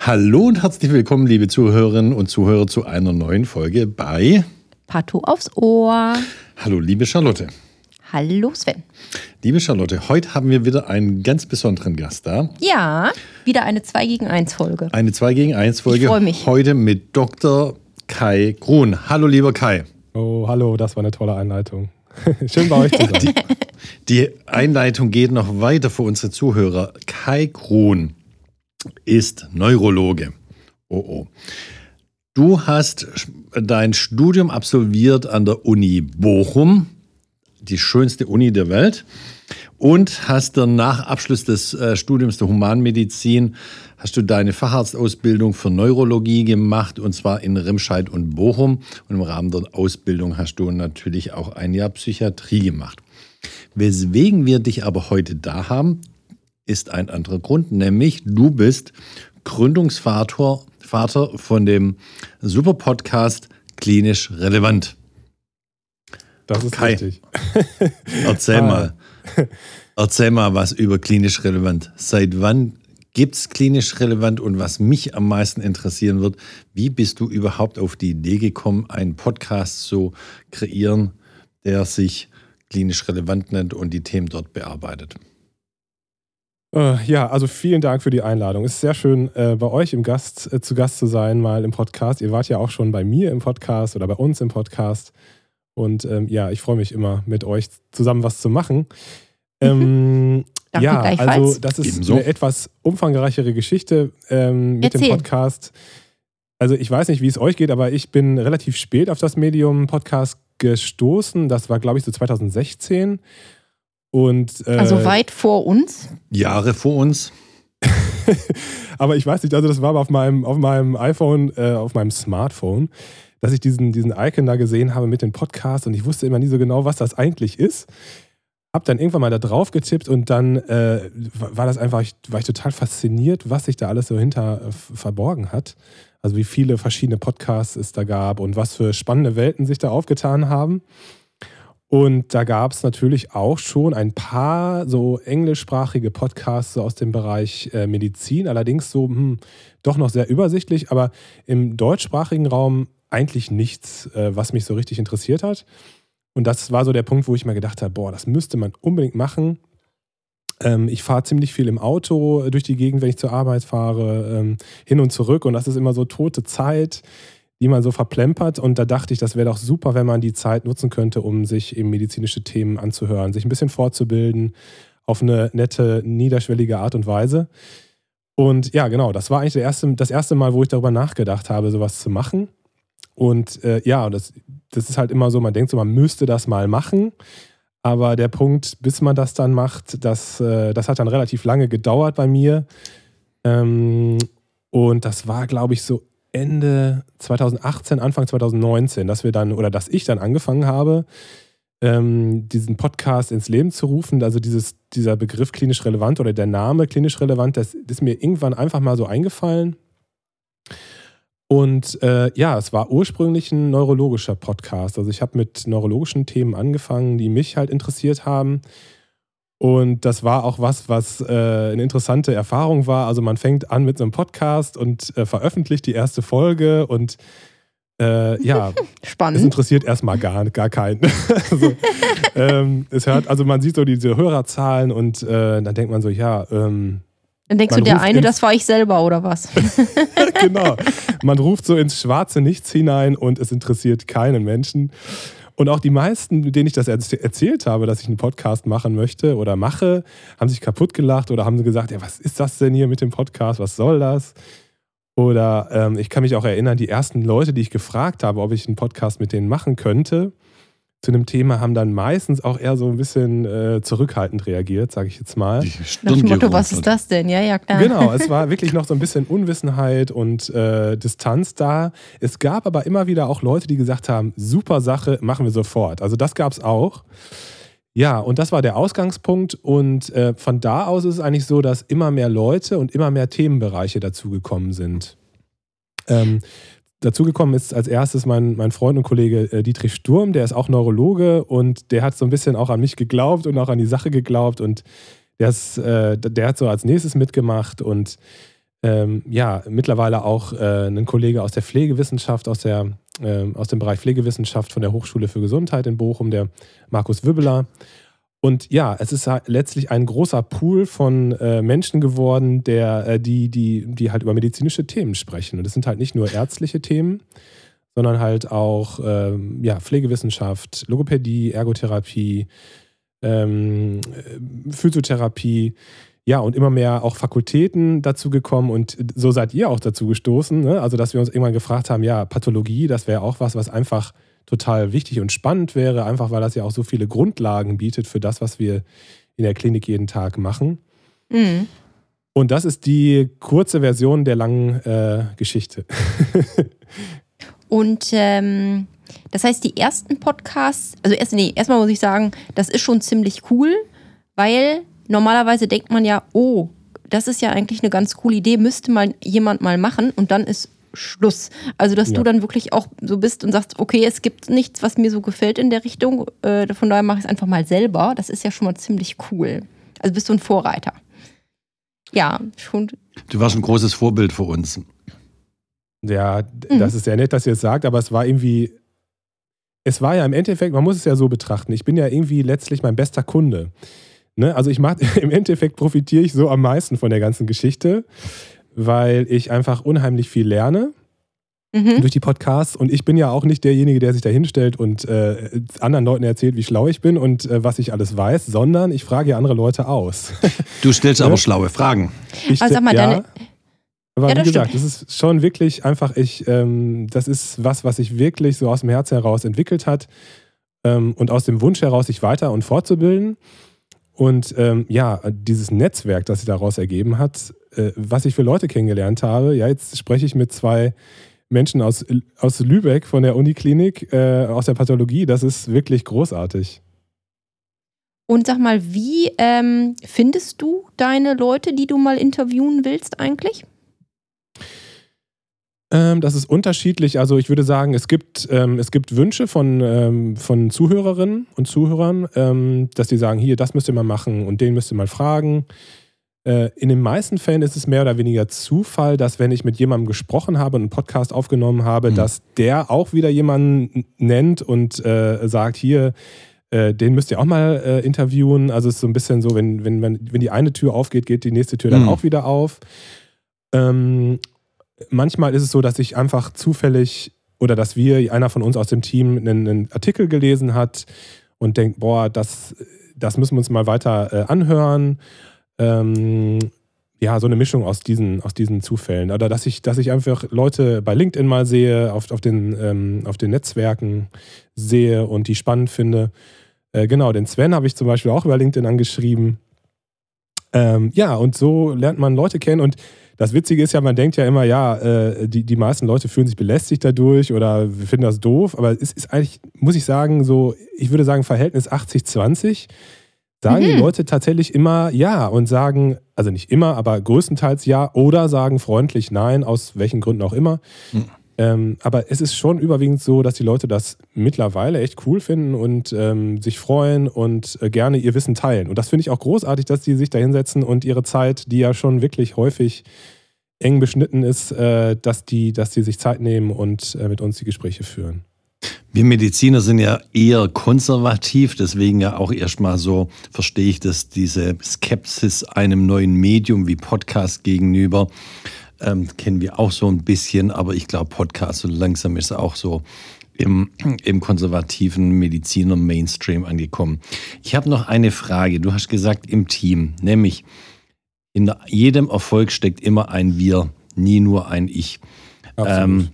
Hallo und herzlich willkommen, liebe Zuhörerinnen und Zuhörer, zu einer neuen Folge bei Partout aufs Ohr. Hallo, liebe Charlotte. Hallo Sven. Liebe Charlotte, heute haben wir wieder einen ganz besonderen Gast da. Ja, wieder eine 2 gegen 1 Folge. Eine 2 gegen 1 Folge. Ich freu mich. Heute mit Dr. Kai Grun. Hallo, lieber Kai. Oh, hallo, das war eine tolle Einleitung. Schön bei euch zu sein. Die Einleitung geht noch weiter für unsere Zuhörer. Kai Grun ist Neurologe. Oh oh. Du hast dein Studium absolviert an der Uni Bochum, die schönste Uni der Welt, und hast dann nach Abschluss des äh, Studiums der Humanmedizin hast du deine Facharztausbildung für Neurologie gemacht und zwar in Remscheid und Bochum und im Rahmen der Ausbildung hast du natürlich auch ein Jahr Psychiatrie gemacht. Weswegen wir dich aber heute da haben, ist ein anderer Grund, nämlich du bist Gründungsvater Vater von dem super Podcast Klinisch Relevant. Das ist Kai, richtig. Erzähl Ah. mal. Erzähl mal was über klinisch relevant. Seit wann gibt es klinisch relevant und was mich am meisten interessieren wird, wie bist du überhaupt auf die Idee gekommen, einen Podcast zu kreieren, der sich klinisch relevant nennt und die Themen dort bearbeitet? Äh, ja, also vielen Dank für die Einladung. Es ist sehr schön, äh, bei euch im Gast, äh, zu Gast zu sein, mal im Podcast. Ihr wart ja auch schon bei mir im Podcast oder bei uns im Podcast. Und ähm, ja, ich freue mich immer, mit euch zusammen was zu machen. Ähm, Danke ja, also das ist Ebenso. eine etwas umfangreichere Geschichte ähm, mit dem Erzähl. Podcast. Also ich weiß nicht, wie es euch geht, aber ich bin relativ spät auf das Medium Podcast gestoßen. Das war, glaube ich, so 2016. Und, äh, also weit vor uns. Jahre vor uns. aber ich weiß nicht, also das war aber auf meinem, auf meinem iPhone, äh, auf meinem Smartphone, dass ich diesen, diesen Icon da gesehen habe mit dem Podcast und ich wusste immer nie so genau, was das eigentlich ist. Hab dann irgendwann mal da drauf getippt und dann äh, war das einfach, ich, war ich total fasziniert, was sich da alles so hinter äh, verborgen hat. Also wie viele verschiedene Podcasts es da gab und was für spannende Welten sich da aufgetan haben. Und da gab es natürlich auch schon ein paar so englischsprachige Podcasts aus dem Bereich äh, Medizin, allerdings so hm, doch noch sehr übersichtlich, aber im deutschsprachigen Raum eigentlich nichts, äh, was mich so richtig interessiert hat. Und das war so der Punkt, wo ich mir gedacht habe, boah, das müsste man unbedingt machen. Ähm, ich fahre ziemlich viel im Auto durch die Gegend, wenn ich zur Arbeit fahre, ähm, hin und zurück. Und das ist immer so tote Zeit, die man so verplempert. Und da dachte ich, das wäre doch super, wenn man die Zeit nutzen könnte, um sich eben medizinische Themen anzuhören, sich ein bisschen fortzubilden auf eine nette, niederschwellige Art und Weise. Und ja, genau, das war eigentlich erste, das erste Mal, wo ich darüber nachgedacht habe, sowas zu machen. Und äh, ja, das, das ist halt immer so, man denkt so, man müsste das mal machen. Aber der Punkt, bis man das dann macht, das, äh, das hat dann relativ lange gedauert bei mir. Ähm, und das war, glaube ich, so Ende 2018, Anfang 2019, dass wir dann, oder dass ich dann angefangen habe, ähm, diesen Podcast ins Leben zu rufen. Also dieses, dieser Begriff klinisch relevant oder der Name klinisch relevant, das, das ist mir irgendwann einfach mal so eingefallen. Und äh, ja, es war ursprünglich ein neurologischer Podcast. Also ich habe mit neurologischen Themen angefangen, die mich halt interessiert haben. Und das war auch was, was äh, eine interessante Erfahrung war. Also man fängt an mit so einem Podcast und äh, veröffentlicht die erste Folge und äh, ja, es Spannend. interessiert erstmal gar, gar keinen. also, ähm, es hört, also man sieht so diese Hörerzahlen und äh, dann denkt man so, ja, ähm, Dann denkst man du, der eine, das war ich selber oder was? genau. Man ruft so ins schwarze Nichts hinein und es interessiert keinen Menschen. Und auch die meisten, denen ich das erz- erzählt habe, dass ich einen Podcast machen möchte oder mache, haben sich kaputt gelacht oder haben gesagt, ja, was ist das denn hier mit dem Podcast? Was soll das? Oder ähm, ich kann mich auch erinnern, die ersten Leute, die ich gefragt habe, ob ich einen Podcast mit denen machen könnte, zu einem Thema haben dann meistens auch eher so ein bisschen äh, zurückhaltend reagiert, sage ich jetzt mal. Die Nach dem Motto, was ist das denn? Ja, ja, klar. Genau, es war wirklich noch so ein bisschen Unwissenheit und äh, Distanz da. Es gab aber immer wieder auch Leute, die gesagt haben, super Sache, machen wir sofort. Also das gab es auch. Ja, und das war der Ausgangspunkt. Und äh, von da aus ist es eigentlich so, dass immer mehr Leute und immer mehr Themenbereiche dazugekommen sind. Ähm, dazugekommen ist als erstes mein, mein Freund und Kollege äh, Dietrich Sturm, der ist auch Neurologe und der hat so ein bisschen auch an mich geglaubt und auch an die Sache geglaubt und der, ist, äh, der hat so als nächstes mitgemacht und ähm, ja, mittlerweile auch äh, ein Kollege aus der Pflegewissenschaft, aus, der, äh, aus dem Bereich Pflegewissenschaft von der Hochschule für Gesundheit in Bochum, der Markus Wibbeler. Und ja, es ist halt letztlich ein großer Pool von äh, Menschen geworden, der, äh, die, die, die halt über medizinische Themen sprechen. Und das sind halt nicht nur ärztliche Themen, sondern halt auch ähm, ja, Pflegewissenschaft, Logopädie, Ergotherapie, ähm, äh, Physiotherapie. Ja, und immer mehr auch Fakultäten dazu gekommen und so seid ihr auch dazu gestoßen. Ne? Also, dass wir uns irgendwann gefragt haben, ja, Pathologie, das wäre auch was, was einfach total wichtig und spannend wäre, einfach weil das ja auch so viele Grundlagen bietet für das, was wir in der Klinik jeden Tag machen. Mhm. Und das ist die kurze Version der langen äh, Geschichte. und ähm, das heißt, die ersten Podcasts, also erst, nee, erstmal muss ich sagen, das ist schon ziemlich cool, weil normalerweise denkt man ja, oh, das ist ja eigentlich eine ganz coole Idee, müsste mal jemand mal machen und dann ist Schluss. Also, dass ja. du dann wirklich auch so bist und sagst, okay, es gibt nichts, was mir so gefällt in der Richtung, äh, von daher mache ich es einfach mal selber. Das ist ja schon mal ziemlich cool. Also bist du ein Vorreiter. Ja, schon. Du warst ein großes Vorbild für uns. Ja, mhm. das ist sehr nett, dass ihr es sagt, aber es war irgendwie, es war ja im Endeffekt, man muss es ja so betrachten, ich bin ja irgendwie letztlich mein bester Kunde. Ne? Also ich mache, im Endeffekt profitiere ich so am meisten von der ganzen Geschichte, weil ich einfach unheimlich viel lerne. Mhm. durch die Podcasts. Und ich bin ja auch nicht derjenige, der sich da hinstellt und äh, anderen Leuten erzählt, wie schlau ich bin und äh, was ich alles weiß, sondern ich frage ja andere Leute aus. Du stellst aber schlaue Fragen. Ich, also sag mal, ja, deine, aber ja, wie gesagt, stimmt. das ist schon wirklich einfach, ich, ähm, das ist was, was sich wirklich so aus dem Herzen heraus entwickelt hat ähm, und aus dem Wunsch heraus, sich weiter und fortzubilden. Und ähm, ja, dieses Netzwerk, das sich daraus ergeben hat, äh, was ich für Leute kennengelernt habe, ja, jetzt spreche ich mit zwei Menschen aus, aus Lübeck von der Uniklinik, äh, aus der Pathologie, das ist wirklich großartig. Und sag mal, wie ähm, findest du deine Leute, die du mal interviewen willst eigentlich? Ähm, das ist unterschiedlich. Also ich würde sagen, es gibt, ähm, es gibt Wünsche von, ähm, von Zuhörerinnen und Zuhörern, ähm, dass die sagen, hier, das müsst ihr mal machen und den müsst ihr mal fragen. Äh, in den meisten Fällen ist es mehr oder weniger Zufall, dass wenn ich mit jemandem gesprochen habe und einen Podcast aufgenommen habe, mhm. dass der auch wieder jemanden nennt und äh, sagt, hier, äh, den müsst ihr auch mal äh, interviewen. Also es ist so ein bisschen so, wenn, wenn, man, wenn die eine Tür aufgeht, geht die nächste Tür dann mhm. auch wieder auf. Ähm, manchmal ist es so, dass ich einfach zufällig oder dass wir, einer von uns aus dem Team, einen, einen Artikel gelesen hat und denkt, boah, das, das müssen wir uns mal weiter äh, anhören. Ähm, ja, so eine Mischung aus diesen, aus diesen Zufällen. Oder dass ich, dass ich einfach Leute bei LinkedIn mal sehe, auf, auf, den, ähm, auf den Netzwerken sehe und die spannend finde. Äh, genau, den Sven habe ich zum Beispiel auch über LinkedIn angeschrieben. Ähm, ja, und so lernt man Leute kennen und das Witzige ist ja, man denkt ja immer, ja, äh, die, die meisten Leute fühlen sich belästigt dadurch oder finden das doof, aber es ist eigentlich, muss ich sagen, so, ich würde sagen, Verhältnis 80-20. Sagen mhm. die Leute tatsächlich immer ja und sagen, also nicht immer, aber größtenteils ja oder sagen freundlich nein, aus welchen Gründen auch immer. Mhm. Ähm, aber es ist schon überwiegend so, dass die Leute das mittlerweile echt cool finden und ähm, sich freuen und äh, gerne ihr Wissen teilen. Und das finde ich auch großartig, dass die sich da hinsetzen und ihre Zeit, die ja schon wirklich häufig eng beschnitten ist, äh, dass, die, dass die sich Zeit nehmen und äh, mit uns die Gespräche führen. Wir Mediziner sind ja eher konservativ, deswegen ja auch erstmal so verstehe ich das, diese Skepsis einem neuen Medium wie Podcast gegenüber ähm, kennen wir auch so ein bisschen, aber ich glaube, Podcast so langsam ist auch so im, im konservativen Mediziner Mainstream angekommen. Ich habe noch eine Frage. Du hast gesagt im Team, nämlich in jedem Erfolg steckt immer ein Wir, nie nur ein Ich. Ähm,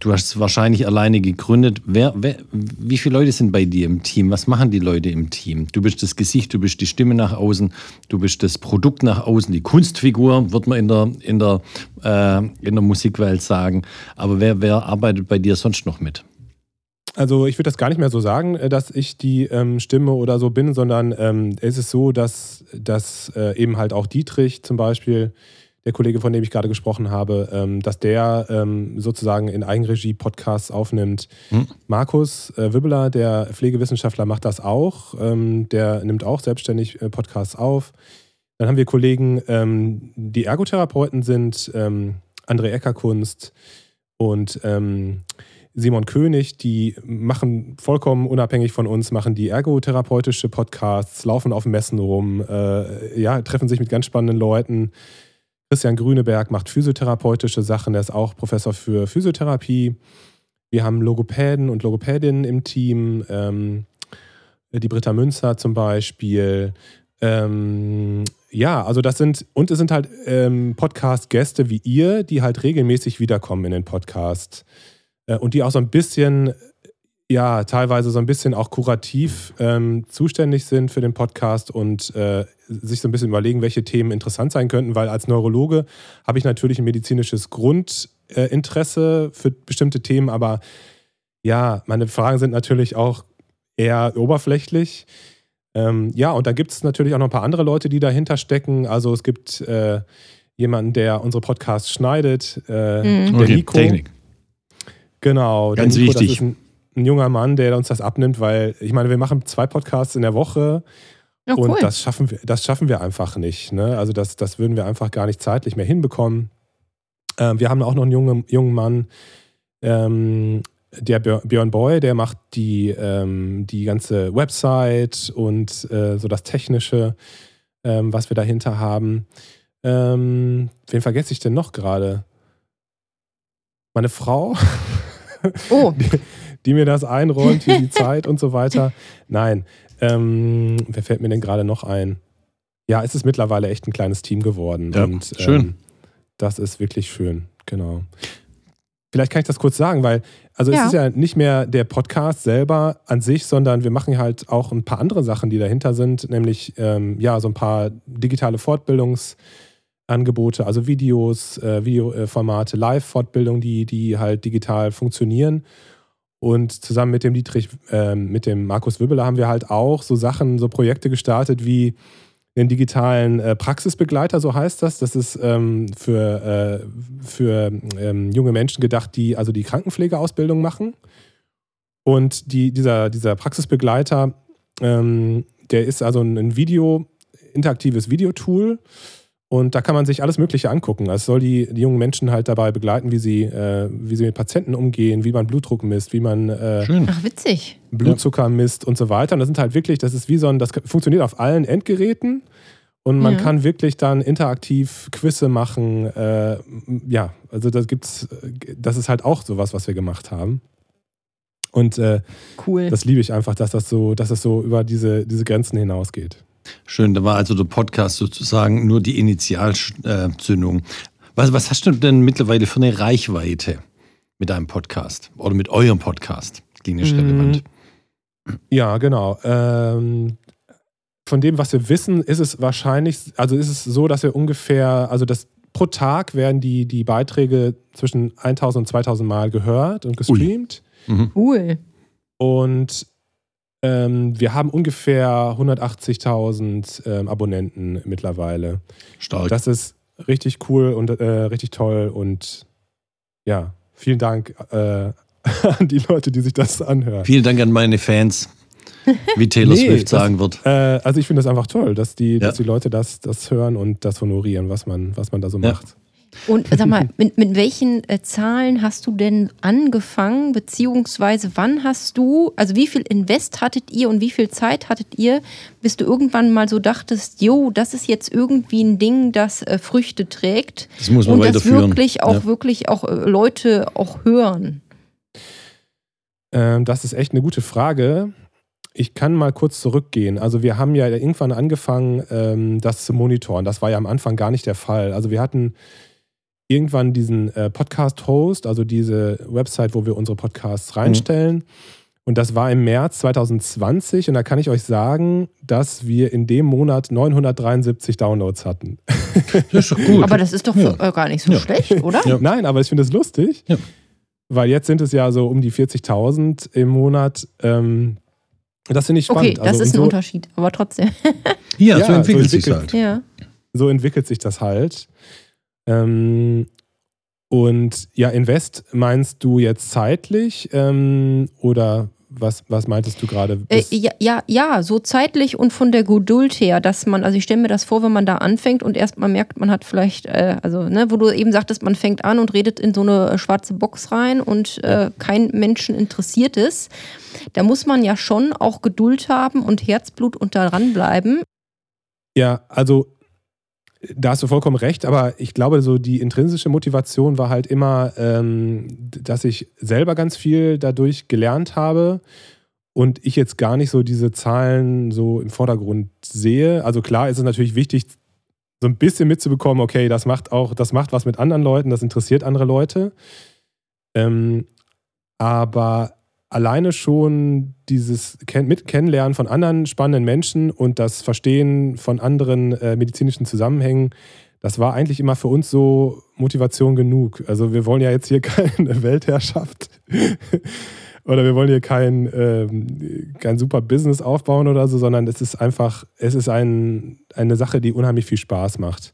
Du hast es wahrscheinlich alleine gegründet. Wer, wer, wie viele Leute sind bei dir im Team? Was machen die Leute im Team? Du bist das Gesicht, du bist die Stimme nach außen, du bist das Produkt nach außen, die Kunstfigur, wird man in der, in der, äh, in der Musikwelt sagen. Aber wer, wer arbeitet bei dir sonst noch mit? Also ich würde das gar nicht mehr so sagen, äh, dass ich die ähm, Stimme oder so bin, sondern ähm, es ist so, dass, dass äh, eben halt auch Dietrich zum Beispiel der Kollege, von dem ich gerade gesprochen habe, ähm, dass der ähm, sozusagen in Eigenregie Podcasts aufnimmt. Hm. Markus äh, Wibbeler, der Pflegewissenschaftler, macht das auch. Ähm, der nimmt auch selbstständig äh, Podcasts auf. Dann haben wir Kollegen, die Ergotherapeuten sind, ähm, André Eckerkunst und Simon König, die machen vollkommen unabhängig von uns, machen die ergotherapeutische Podcasts, laufen auf Messen rum, äh, ja, treffen sich mit ganz spannenden Leuten. Christian Grüneberg macht physiotherapeutische Sachen, er ist auch Professor für Physiotherapie. Wir haben Logopäden und Logopädinnen im Team, ähm, die Britta Münzer zum Beispiel. Ähm, ja, also das sind, und es sind halt ähm, Podcast-Gäste wie ihr, die halt regelmäßig wiederkommen in den Podcast. Äh, und die auch so ein bisschen, ja, teilweise so ein bisschen auch kurativ ähm, zuständig sind für den Podcast und äh, sich so ein bisschen überlegen, welche Themen interessant sein könnten, weil als Neurologe habe ich natürlich ein medizinisches Grundinteresse äh, für bestimmte Themen, aber ja, meine Fragen sind natürlich auch eher oberflächlich. Ähm, ja, und da gibt es natürlich auch noch ein paar andere Leute, die dahinter stecken. Also es gibt äh, jemanden, der unsere Podcasts schneidet, äh, mhm. der okay, Nico. Technik. Genau, Ganz der Nico, wichtig. das ist ein, ein, junger Mann, der uns das abnimmt, weil ich meine, wir machen zwei Podcasts in der Woche Ja, cool. und das schaffen wir, das schaffen wir einfach nicht. Ne? Also das, das würden wir einfach gar nicht zeitlich mehr hinbekommen. Ähm, wir haben auch noch einen jungen, jungen Mann, ähm, der Björn Boy, der macht die, ähm, die ganze Website und äh, so das Technische, ähm, was wir dahinter haben. Ähm, wen vergesse ich denn noch gerade? Meine Frau, oh, die, die mir das einräumt, hier die Zeit und so weiter. Nein, ähm, wer fällt mir denn gerade noch ein? Ja, es ist mittlerweile echt ein kleines Team geworden. Ja, und, schön. Ähm, das ist wirklich schön, genau. Vielleicht kann ich das kurz sagen, weil, also Ja. es ist ja nicht mehr der Podcast selber an sich, sondern wir machen halt auch ein paar andere Sachen, die dahinter sind, nämlich ähm, ja, so ein paar digitale Fortbildungsangebote, also Videos, äh, Videoformate, Live-Fortbildung, die, die halt digital funktionieren. Und zusammen mit dem Dietrich, ähm, mit dem Markus Wibbeler haben wir halt auch so Sachen, so Projekte gestartet wie den digitalen äh, Praxisbegleiter, so heißt das. Das ist ähm, für, äh, für ähm, junge Menschen gedacht, die also die Krankenpflegeausbildung machen. Und die, dieser, dieser Praxisbegleiter, ähm, der ist also ein Video, interaktives Videotool. Und da kann man sich alles Mögliche angucken. Es soll die, die jungen Menschen halt dabei begleiten, wie sie, äh, wie sie mit Patienten umgehen, wie man Blutdruck misst, wie man äh, ach witzig. Blutzucker misst und so weiter. Und das sind halt wirklich, das ist wie so ein, das funktioniert auf allen Endgeräten. Und man Ja. kann wirklich dann interaktiv Quizze machen. Äh, ja, also das gibt's, das ist halt auch sowas, was wir gemacht haben. Und äh, Cool. das liebe ich einfach, dass das so, dass das so über diese, diese Grenzen hinausgeht. Schön, da war also der Podcast sozusagen nur die Initialzündung. Was, was hast du denn mittlerweile für eine Reichweite mit deinem Podcast oder mit eurem Podcast? Klinisch Mhm. relevant. Ja, genau. Ähm, von dem, was wir wissen, ist es wahrscheinlich, also ist es so, dass wir ungefähr, also das pro Tag werden die, die Beiträge zwischen 1000 und 2000 Mal gehört und gestreamt. Mhm. Cool. Und ähm, wir haben ungefähr 180.000 ähm, Abonnenten mittlerweile. Stark. Das ist richtig cool und äh, richtig toll und ja, vielen Dank äh, an die Leute, die sich das anhören. Vielen Dank an meine Fans, wie Taylor Nee, Swift das- sagen wird. Äh, also ich finde das einfach toll, dass die, Ja. dass die Leute das, das hören und das honorieren, was man, was man da so Ja. macht. Und sag mal, mit, mit welchen äh, Zahlen hast du denn angefangen, beziehungsweise wann hast du, also wie viel Invest hattet ihr und wie viel Zeit hattet ihr, bis du irgendwann mal so dachtest, jo, das ist jetzt irgendwie ein Ding, das äh, Früchte trägt Das muss man und das wirklich auch, Ja. wirklich auch äh, Leute auch hören? Ähm, das ist echt eine gute Frage. Ich kann mal kurz zurückgehen. Also wir haben ja irgendwann angefangen, ähm, das zu monitoren. Das war ja am Anfang gar nicht der Fall. Also wir hatten irgendwann diesen äh, Podcast-Host, also diese Website, wo wir unsere Podcasts reinstellen. Und das war im März 2020. Und da kann ich euch sagen, dass wir in dem Monat 973 Downloads hatten. Das ist doch gut. Aber das ist doch Ja. äh, gar nicht so Ja. schlecht, oder? Ja. Nein, aber ich finde es lustig, Ja. weil jetzt sind es ja so um die 40.000 im Monat. Ähm, das finde ich spannend. Okay, das Also, ist ein so, Unterschied, aber trotzdem. ja, Ja, so entwickelt so sich entwickelt. halt. ja. so entwickelt sich das halt. Ähm, und ja, Invest meinst du jetzt zeitlich ähm, oder was, was meintest du gerade? Äh, ja, ja, ja, so zeitlich und von der Geduld her, dass man, also ich stelle mir das vor, wenn man da anfängt und erstmal merkt, man hat vielleicht, äh, also, ne, wo du eben sagtest, man fängt an und redet in so eine schwarze Box rein und äh, kein Menschen interessiert ist. Da muss man ja schon auch Geduld haben und Herzblut und da dranbleiben. Ja, also da hast du vollkommen recht, aber ich glaube, so die intrinsische Motivation war halt immer, ähm, dass ich selber ganz viel dadurch gelernt habe und ich jetzt gar nicht so diese Zahlen so im Vordergrund sehe. Also klar ist es natürlich wichtig, so ein bisschen mitzubekommen, okay, das macht auch, das macht was mit anderen Leuten, das interessiert andere Leute. Ähm, aber alleine schon dieses Ken mit Kennenlernen von anderen spannenden Menschen und das Verstehen von anderen äh, medizinischen Zusammenhängen, das war eigentlich immer für uns so Motivation genug. Also wir wollen ja jetzt hier keine Weltherrschaft oder wir wollen hier kein, ähm, kein super Business aufbauen oder so, sondern es ist einfach, es ist ein, eine Sache, die unheimlich viel Spaß macht.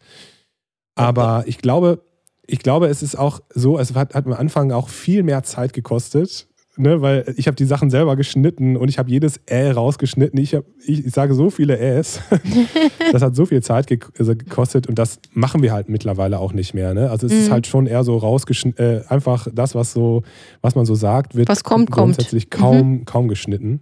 Aber ich glaube, ich glaube, es ist auch so, es hat, hat am Anfang auch viel mehr Zeit gekostet, Ne, weil ich habe die Sachen selber geschnitten und ich habe jedes Ä rausgeschnitten. Ich, hab, ich, ich, sage so viele Äs. das hat so viel Zeit also gekostet und das machen wir halt mittlerweile auch nicht mehr. Ne? Also es mhm. ist halt schon eher so rausgeschnitten, äh, einfach das, was so, was man so sagt, wird was kommt, grundsätzlich kommt. kaum, mhm. kaum geschnitten.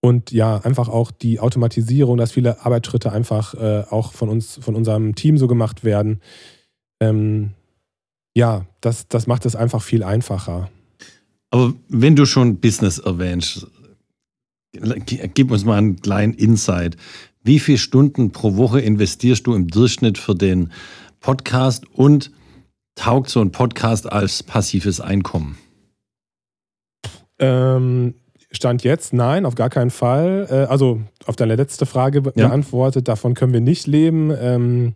Und ja, einfach auch die Automatisierung, dass viele Arbeitsschritte einfach äh, auch von uns, von unserem Team so gemacht werden. Ähm, ja, das, das macht es einfach viel einfacher. Aber wenn du schon Business erwähnst, gib uns mal einen kleinen Insight. Wie viele Stunden pro Woche investierst du im Durchschnitt für den Podcast und taugt so ein Podcast als passives Einkommen? Ähm, Stand jetzt, nein, auf gar keinen Fall. Äh, also auf deine letzte Frage ja. beantwortet, davon können wir nicht leben. Ähm,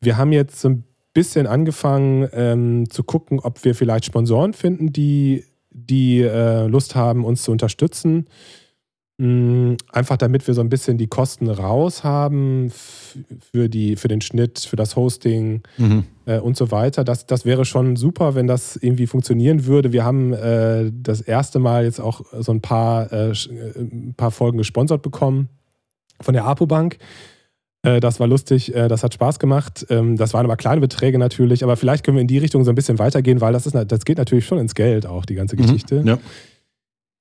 wir haben jetzt so ein bisschen angefangen ähm, zu gucken, ob wir vielleicht Sponsoren finden, die die äh, Lust haben, uns zu unterstützen. Mm, einfach damit wir so ein bisschen die Kosten raus haben für, die, für den Schnitt, für das Hosting mhm. äh, und so weiter. Das, das wäre schon super, wenn das irgendwie funktionieren würde. Wir haben äh, das erste Mal jetzt auch so ein paar, äh, ein paar Folgen gesponsert bekommen von der APO Bank. Äh, das war lustig, äh, das hat Spaß gemacht. Ähm, das waren aber kleine Beträge natürlich, aber vielleicht können wir in die Richtung so ein bisschen weitergehen, weil das, ist, das geht natürlich schon ins Geld auch, die ganze mhm, Geschichte. Mhm, ja.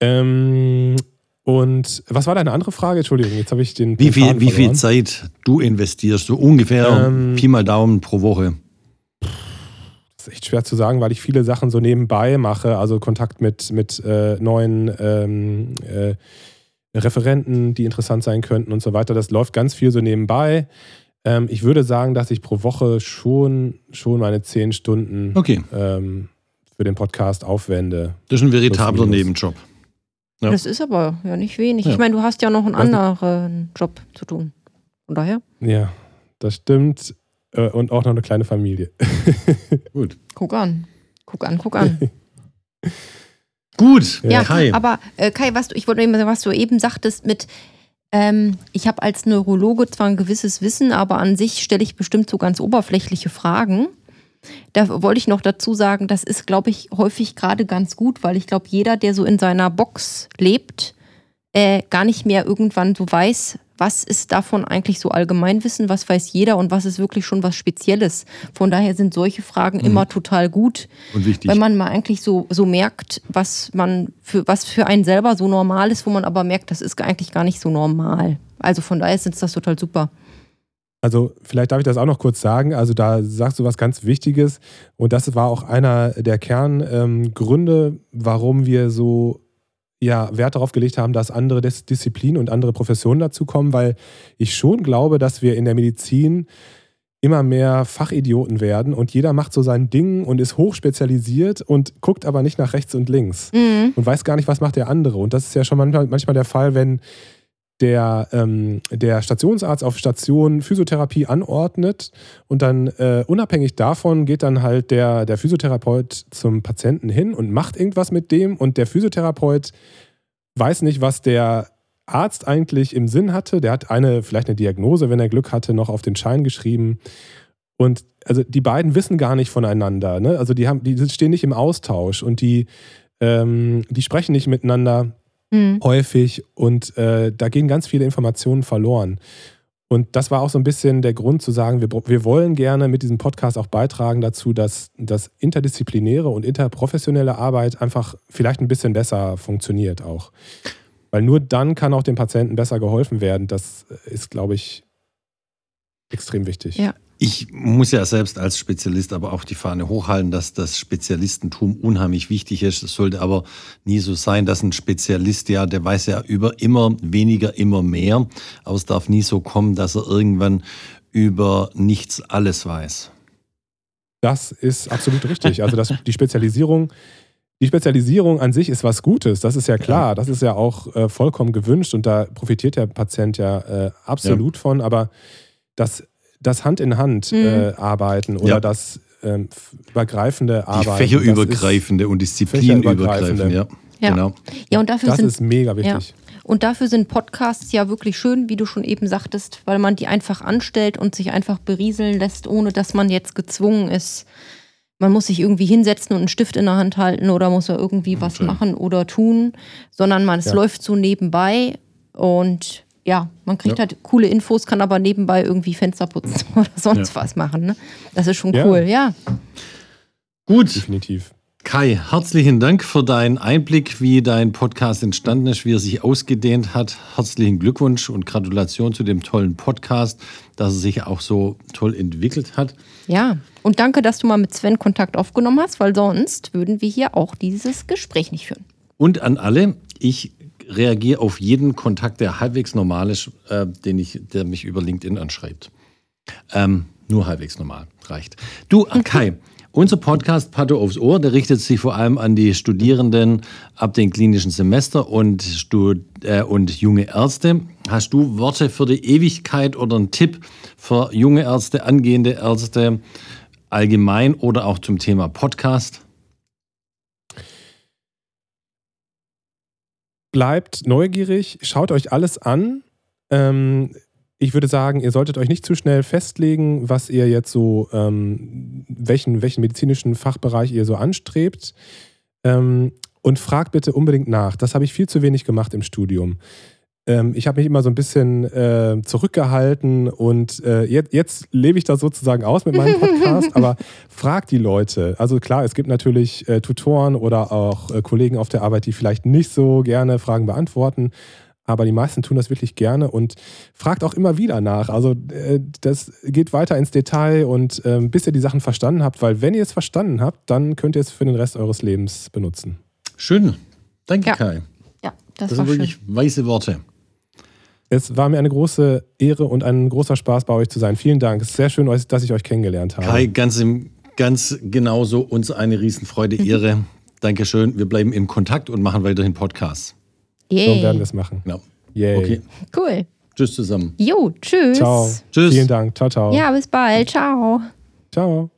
Ähm, und was war deine andere Frage? Entschuldigung, jetzt habe ich den. Wie viel, wie viel Zeit du investierst, so ungefähr ähm, Pi mal Daumen pro Woche? Das ist echt schwer zu sagen, weil ich viele Sachen so nebenbei mache, also Kontakt mit, mit äh, neuen ähm, äh, Referenten, die interessant sein könnten und so weiter. Das läuft ganz viel so nebenbei. Ähm, ich würde sagen, dass ich pro Woche schon, schon meine zehn Stunden okay. ähm, für den Podcast aufwende. Das ist ein veritabler Nebenjob. Ja. Das ist aber ja nicht wenig. Ja. Ich meine, du hast ja noch einen anderen Job zu tun. Von daher. Ja, das stimmt. Äh, und auch noch eine kleine Familie. Gut. Guck an. Guck an, guck an. Gut, ja, Kai. Aber äh, Kai, was du, ich wollte eben sagen, was du eben sagtest mit, ähm, ich habe als Neurologe zwar ein gewisses Wissen, aber an sich stelle ich bestimmt so ganz oberflächliche Fragen. Da wollte ich noch dazu sagen, das ist, glaube ich, häufig gerade ganz gut, weil ich glaube, jeder, der so in seiner Box lebt, äh, gar nicht mehr irgendwann so weiß, was ist davon eigentlich so Allgemeinwissen, was weiß jeder und was ist wirklich schon was Spezielles. Von daher sind solche Fragen mhm. immer total gut. Und wichtig. Wenn man mal eigentlich so, so merkt, was man für, was für einen selber so normal ist, wo man aber merkt, das ist eigentlich gar nicht so normal. Also von daher ist das total super. Also vielleicht darf ich das auch noch kurz sagen. Also da sagst du was ganz Wichtiges und das war auch einer der Kerngründe, ähm, warum wir so ja, Wert darauf gelegt haben, dass andere Dis Disziplinen und andere Professionen dazukommen, weil ich schon glaube, dass wir in der Medizin immer mehr Fachidioten werden und jeder macht so sein Ding und ist hochspezialisiert und guckt aber nicht nach rechts und links mhm. und weiß gar nicht, was macht der andere. Und das ist ja schon manchmal, manchmal der Fall, wenn der, ähm, der Stationsarzt auf Station Physiotherapie anordnet und dann äh, unabhängig davon geht dann halt der, der Physiotherapeut zum Patienten hin und macht irgendwas mit dem und der Physiotherapeut weiß nicht, was der Arzt eigentlich im Sinn hatte. Der hat eine, vielleicht eine Diagnose, wenn er Glück hatte, noch auf den Schein geschrieben. Und also die beiden wissen gar nicht voneinander. Ne? Also die, haben, die stehen nicht im Austausch und die ähm, die sprechen nicht miteinander Hm. häufig und äh, da gehen ganz viele Informationen verloren. Und das war auch so ein bisschen der Grund zu sagen, wir, wir wollen gerne mit diesem Podcast auch beitragen dazu, dass das interdisziplinäre und interprofessionelle Arbeit einfach vielleicht ein bisschen besser funktioniert auch. Weil nur dann kann auch dem Patienten besser geholfen werden. Das ist, glaube ich, extrem wichtig. Ja. Ich muss ja selbst als Spezialist aber auch die Fahne hochhalten, dass das Spezialistentum unheimlich wichtig ist. Es sollte aber nie so sein, dass ein Spezialist ja, der weiß ja über immer weniger, immer mehr. Aber es darf nie so kommen, dass er irgendwann über nichts alles weiß. Das ist absolut richtig. Also das, die Spezialisierung, die Spezialisierung an sich ist was Gutes, das ist ja klar, das ist ja auch äh, vollkommen gewünscht und da profitiert der Patient ja äh, absolut von, aber das, das Hand in Hand Mhm. äh, arbeiten oder Ja. das ähm, übergreifende Die Arbeiten. fächerübergreifende und disziplinübergreifende, ja. Ja. Genau. Ja, und dafür Das, sind ist mega wichtig. Und dafür sind Podcasts ja wirklich schön, wie du schon eben sagtest, weil man die einfach anstellt und sich einfach berieseln lässt, ohne dass man jetzt gezwungen ist. Man muss sich irgendwie hinsetzen und einen Stift in der Hand halten oder muss er irgendwie was schön. machen oder tun, sondern man, es Ja. läuft so nebenbei und ja, man kriegt Ja. halt coole Infos, kann aber nebenbei irgendwie Fenster putzen oder sonst Ja. was machen. Ne? Das ist schon Ja. cool, ja. Gut, Definitiv. Kai, herzlichen Dank für deinen Einblick, wie dein Podcast entstanden ist, wie er sich ausgedehnt hat. Herzlichen Glückwunsch und Gratulation zu dem tollen Podcast, dass er sich auch so toll entwickelt hat. Ja, und danke, dass du mal mit Sven Kontakt aufgenommen hast, weil sonst würden wir hier auch dieses Gespräch nicht führen. Und an alle, ich reagiere auf jeden Kontakt, der halbwegs normal ist, äh, den ich, der mich über LinkedIn anschreibt. Ähm, nur halbwegs normal, reicht. Du, Kai, unser Podcast Pato aufs Ohr, der richtet sich vor allem an die Studierenden ab dem klinischen Semester und, Stud äh, und junge Ärzte. Hast du Worte für die Ewigkeit oder einen Tipp für junge Ärzte, angehende Ärzte, allgemein oder auch zum Thema Podcast? Bleibt neugierig, schaut euch alles an. Ähm, ich würde sagen, ihr solltet euch nicht zu schnell festlegen, was ihr jetzt so, ähm, welchen, welchen medizinischen Fachbereich ihr so anstrebt. Ähm, und fragt bitte unbedingt nach. Das habe ich viel zu wenig gemacht im Studium. Ähm, ich habe mich immer so ein bisschen äh, zurückgehalten und äh, jetzt, jetzt lebe ich das sozusagen aus mit meinem Podcast, aber fragt die Leute. Also klar, es gibt natürlich äh, Tutoren oder auch äh, Kollegen auf der Arbeit, die vielleicht nicht so gerne Fragen beantworten, aber die meisten tun das wirklich gerne und fragt auch immer wieder nach. Also äh, das geht weiter ins Detail und ähm, bis ihr die Sachen verstanden habt, weil wenn ihr es verstanden habt, dann könnt ihr es für den Rest eures Lebens benutzen. Schön. Danke, Ja. Kai. Ja, das, Das war sind schön. wirklich weise Worte. Es war mir eine große Ehre und ein großer Spaß bei euch zu sein. Vielen Dank. Es ist sehr schön, dass ich euch kennengelernt habe. Kai, ganz, im, ganz genauso uns eine Riesenfreude, Ehre. Dankeschön. Wir bleiben im Kontakt und machen weiterhin Podcasts. So Yay. werden wir es machen. Ja. Yay. Okay. Cool. Tschüss zusammen. Jo, tschüss. Ciao. Tschüss. Vielen Dank. Ciao, ciao. Ja, bis bald. Ciao. Ciao.